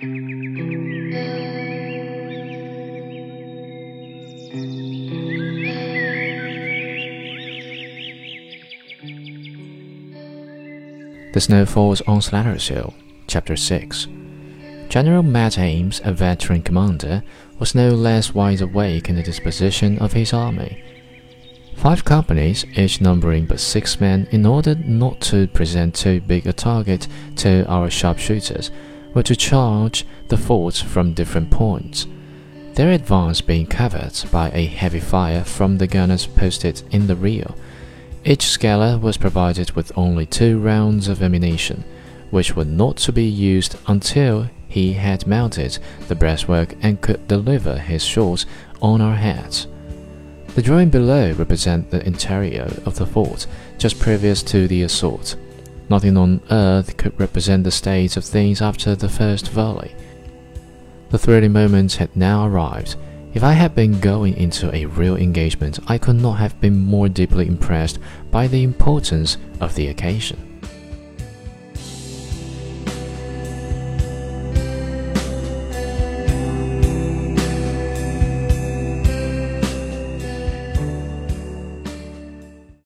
The Snow Fort on Slatter's Hill, Chapter 6. General Mat Ames, a veteran commander, was no less wide awake in the disposition of his army. Five companies, each numbering but six men, in order not to present too big a target to our sharpshooters, were to charge the forts from different points, their advance being covered by a heavy fire from the gunners posted in the rear. Each scaler was provided with only two rounds of ammunition, which were not to be used until he had mounted the breastwork and could deliver his shots on our heads. The drawing below represents the interior of the fort just previous to the assault. Nothing on earth could represent the state of things after the first volley. The thrilling moment had now arrived. If I had been going into a real engagement, I could not have been more deeply impressed by the importance of the occasion.